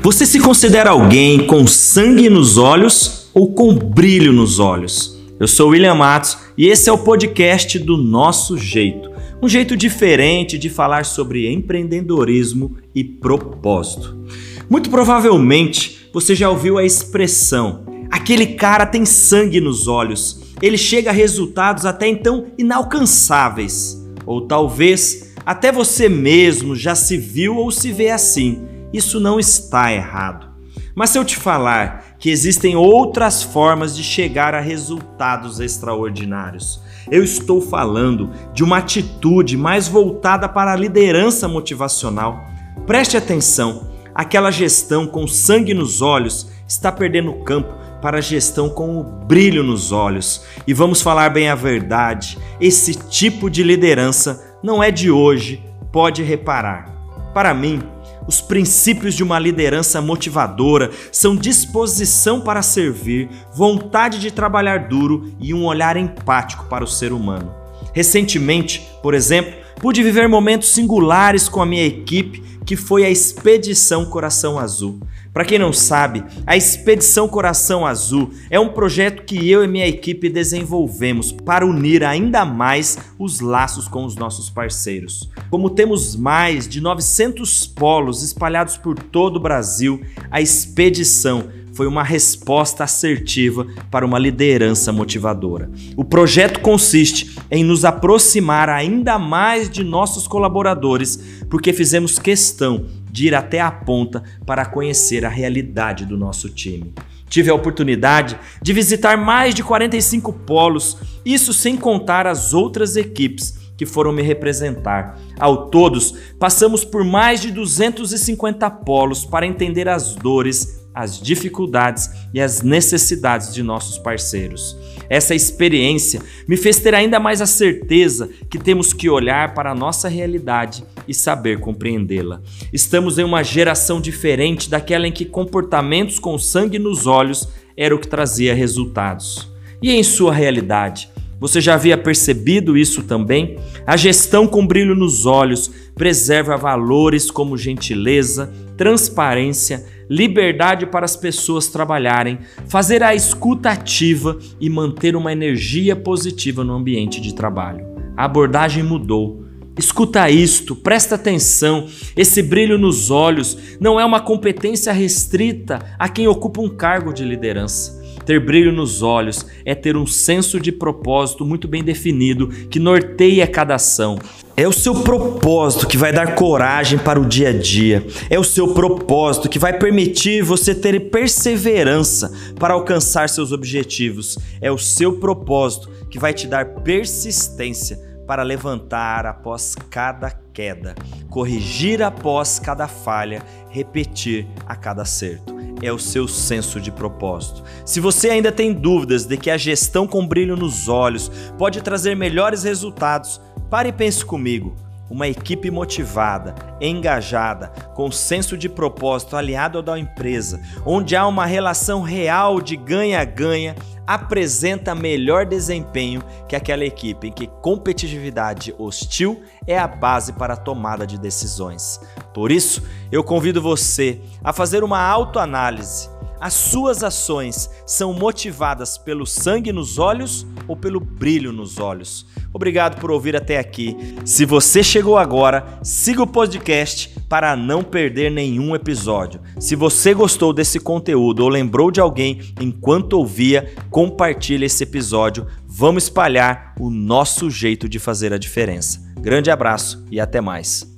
Você se considera alguém com sangue nos olhos ou com brilho nos olhos? Eu sou William Matos e esse é o podcast do Nosso Jeito. Um jeito diferente de falar sobre empreendedorismo e propósito. Muito provavelmente você já ouviu a expressão: aquele cara tem sangue nos olhos, ele chega a resultados até então inalcançáveis. Ou talvez até você mesmo já se viu ou se vê assim isso não está errado. Mas se eu te falar que existem outras formas de chegar a resultados extraordinários, eu estou falando de uma atitude mais voltada para a liderança motivacional. Preste atenção, aquela gestão com sangue nos olhos está perdendo campo para a gestão com o brilho nos olhos. E vamos falar bem a verdade: esse tipo de liderança não é de hoje, pode reparar. Para mim, os princípios de uma liderança motivadora são disposição para servir, vontade de trabalhar duro e um olhar empático para o ser humano. Recentemente, por exemplo, pude viver momentos singulares com a minha equipe, que foi a Expedição Coração Azul. Para quem não sabe, a Expedição Coração Azul é um projeto que eu e minha equipe desenvolvemos para unir ainda mais os laços com os nossos parceiros. Como temos mais de 900 polos espalhados por todo o Brasil, a expedição foi uma resposta assertiva para uma liderança motivadora. O projeto consiste em nos aproximar ainda mais de nossos colaboradores, porque fizemos questão de ir até a ponta para conhecer a realidade do nosso time. Tive a oportunidade de visitar mais de 45 polos, isso sem contar as outras equipes que foram me representar. Ao todos, passamos por mais de 250 polos para entender as dores, as dificuldades e as necessidades de nossos parceiros. Essa experiência me fez ter ainda mais a certeza que temos que olhar para a nossa realidade e saber compreendê-la. Estamos em uma geração diferente daquela em que comportamentos com sangue nos olhos era o que trazia resultados. E em sua realidade, você já havia percebido isso também? A gestão com brilho nos olhos preserva valores como gentileza, transparência, liberdade para as pessoas trabalharem, fazer a escuta ativa e manter uma energia positiva no ambiente de trabalho. A abordagem mudou. Escuta isto, presta atenção. Esse brilho nos olhos não é uma competência restrita a quem ocupa um cargo de liderança. Ter brilho nos olhos é ter um senso de propósito muito bem definido que norteia cada ação. É o seu propósito que vai dar coragem para o dia a dia. É o seu propósito que vai permitir você ter perseverança para alcançar seus objetivos. É o seu propósito que vai te dar persistência para levantar após cada queda, corrigir após cada falha, repetir a cada acerto é o seu senso de propósito. Se você ainda tem dúvidas de que a gestão com brilho nos olhos pode trazer melhores resultados, pare e pense comigo. Uma equipe motivada, engajada, com senso de propósito aliado ao da empresa, onde há uma relação real de ganha-ganha, apresenta melhor desempenho que aquela equipe em que competitividade hostil é a base para a tomada de decisões. Por isso, eu convido você a fazer uma autoanálise. As suas ações são motivadas pelo sangue nos olhos ou pelo brilho nos olhos? Obrigado por ouvir até aqui. Se você chegou agora, siga o podcast para não perder nenhum episódio. Se você gostou desse conteúdo ou lembrou de alguém enquanto ouvia, compartilhe esse episódio. Vamos espalhar o nosso jeito de fazer a diferença. Grande abraço e até mais.